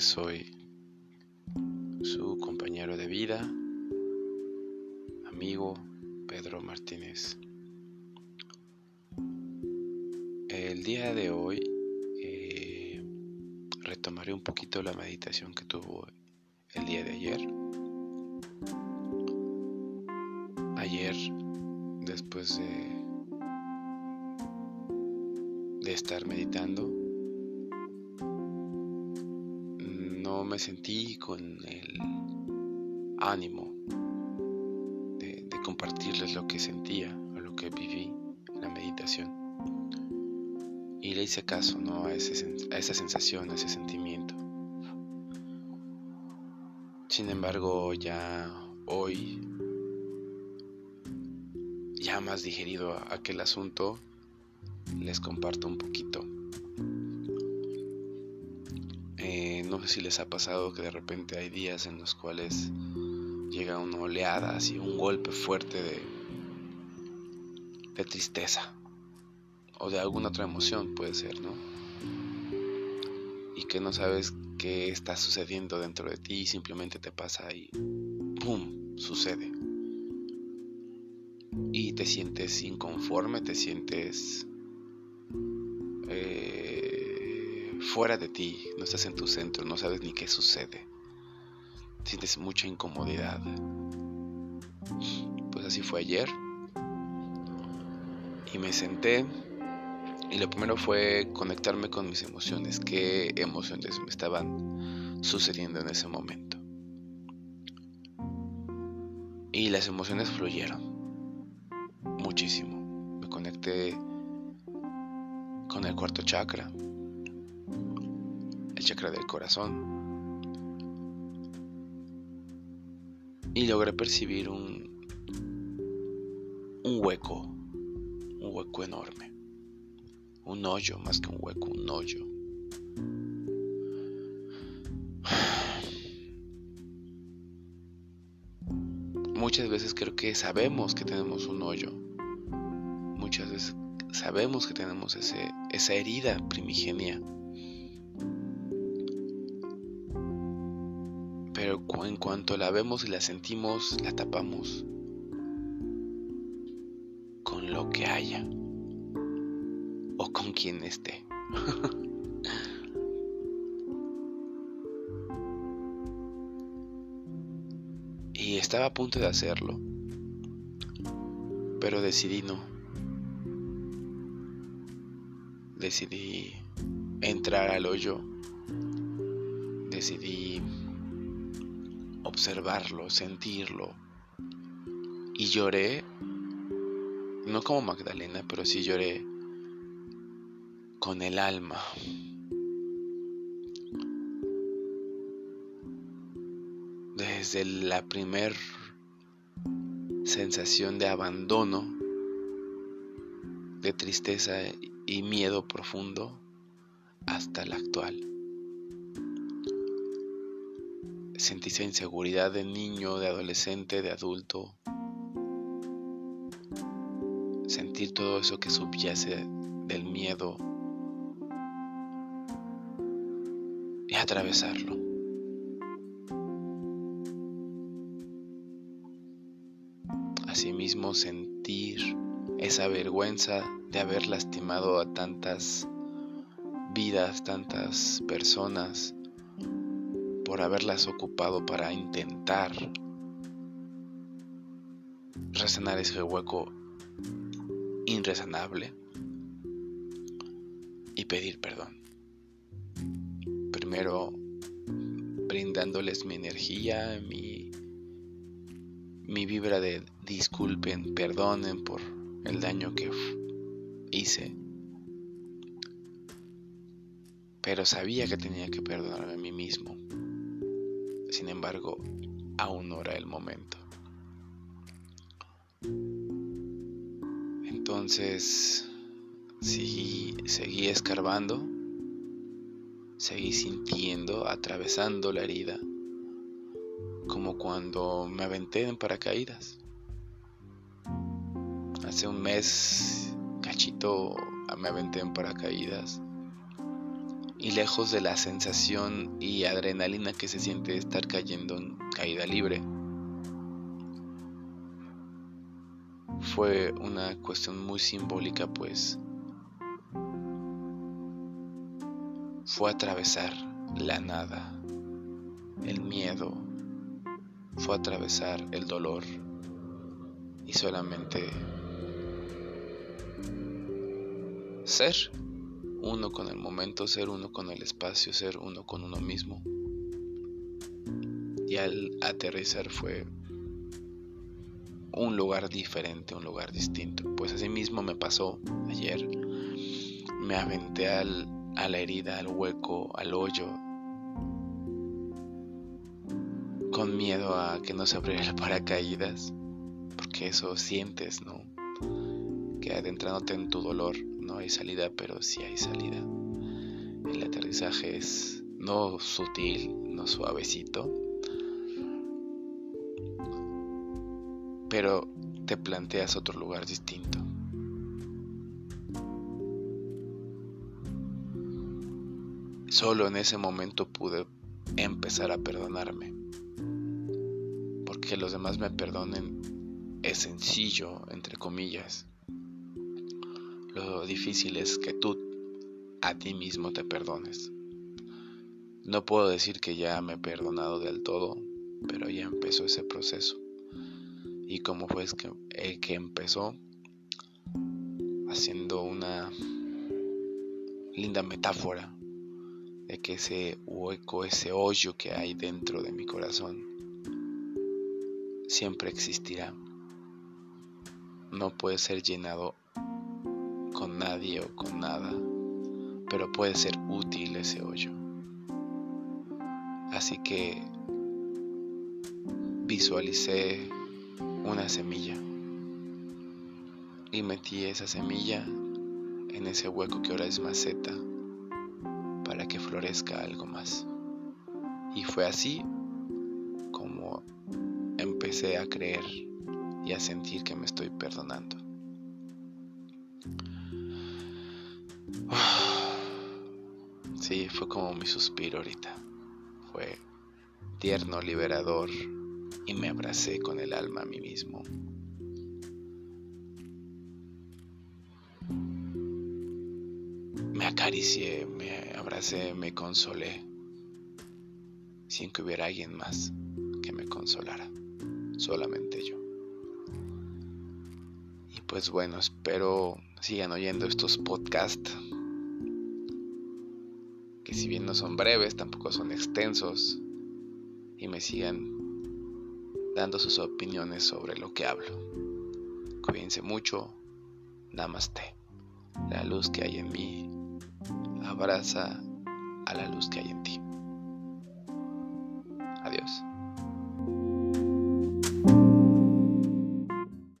soy su compañero de vida, amigo Pedro Martínez. El día de hoy eh, retomaré un poquito la meditación que tuvo el día de ayer. Ayer, después de, de estar meditando, sentí con el ánimo de, compartirles lo que sentía o lo que viví en la meditación. Y le hice caso ¿no? a, esa sensación, a ese sentimiento. Sin embargo, ya hoy, ya más digerido aquel asunto, les comparto un poquito no sé si les ha pasado que de repente hay días en los cuales llega una oleada, así un golpe fuerte de, tristeza o de alguna otra emoción puede ser, ¿no? Y que no sabes qué está sucediendo dentro de ti y simplemente te pasa y ¡pum! sucede. Y te sientes inconforme, te sientes fuera de ti, no estás en tu centro, no sabes ni qué sucede. Sientes mucha incomodidad. Pues así fue ayer. Y me senté y lo primero fue conectarme con mis emociones, qué emociones me estaban sucediendo en ese momento. Y las emociones fluyeron muchísimo. Me conecté con el cuarto chakra, el chakra del corazón. Y logré percibir un, un hueco, un hueco enorme. Un hoyo, más que un hueco, un hoyo. Muchas veces creo que sabemos que tenemos un hoyo. Muchas veces sabemos que tenemos ese, esa herida primigenia en cuanto la vemos y la sentimos, la tapamos con lo que haya o con quien esté. y estaba a punto de hacerlo, pero decidí no. Decidí entrar al hoyo. Decidí observarlo, sentirlo. Y lloré, no como Magdalena, pero sí lloré con el alma. Desde la primer sensación de abandono, de tristeza y miedo profundo, hasta la actual. Sentí esa inseguridad de niño, de adolescente, de adulto. Sentir todo eso que subyace del miedo y atravesarlo. Asimismo sentir esa vergüenza de haber lastimado a tantas vidas, tantas personas, por haberlas ocupado para intentar resanar ese hueco irresanable y pedir perdón. Primero brindándoles mi energía, mi, mi vibra de disculpen, perdonen por el daño que hice. Pero sabía que tenía que perdonarme a mí mismo sin embargo, aún no era el momento. Entonces, seguí, seguí escarbando, seguí sintiendo, atravesando la herida, como cuando me aventé en paracaídas. Hace un mes, cachito, me aventé en paracaídas y lejos de la sensación y adrenalina que se siente estar cayendo en caída libre. Fue una cuestión muy simbólica pues fue atravesar la nada, el miedo, fue atravesar el dolor y solamente ser uno con el momento, ser uno con el espacio, ser uno con uno mismo. Y al aterrizar fue un lugar diferente, un lugar distinto. Pues así mismo me pasó ayer. Me aventé al, a la herida, al hueco, al hoyo, con miedo a que no se abriera el paracaídas, porque eso sientes, ¿no? Que adentrándote en tu dolor no hay salida, pero sí hay salida. El aterrizaje es no sutil, no suavecito, pero te planteas otro lugar distinto. Solo en ese momento pude empezar a perdonarme. Porque los demás me perdonen es sencillo, entre comillas. Difícil es que tú a ti mismo te perdones. No puedo decir que ya me he perdonado del todo, pero ya empezó ese proceso. Y como fue que, el que empezó haciendo una linda metáfora de que ese hueco, ese hoyo que hay dentro de mi corazón, siempre existirá. No puede ser llenado con nadie o con nada, pero puede ser útil ese hoyo. Así que visualicé una semilla y metí esa semilla en ese hueco que ahora es maceta para que florezca algo más. Y fue así como empecé a creer y a sentir que me estoy perdonando. Sí, fue como mi suspiro ahorita. Fue tierno, liberador y me abracé con el alma a mí mismo. Me acaricié, me abracé, me consolé, sin que hubiera alguien más que me consolara, solamente yo. Y pues bueno, espero sigan oyendo estos podcasts si bien no son breves, tampoco son extensos, y me sigan dando sus opiniones sobre lo que hablo. Cuídense mucho, namaste. La luz que hay en mí abraza a la luz que hay en ti. Adiós.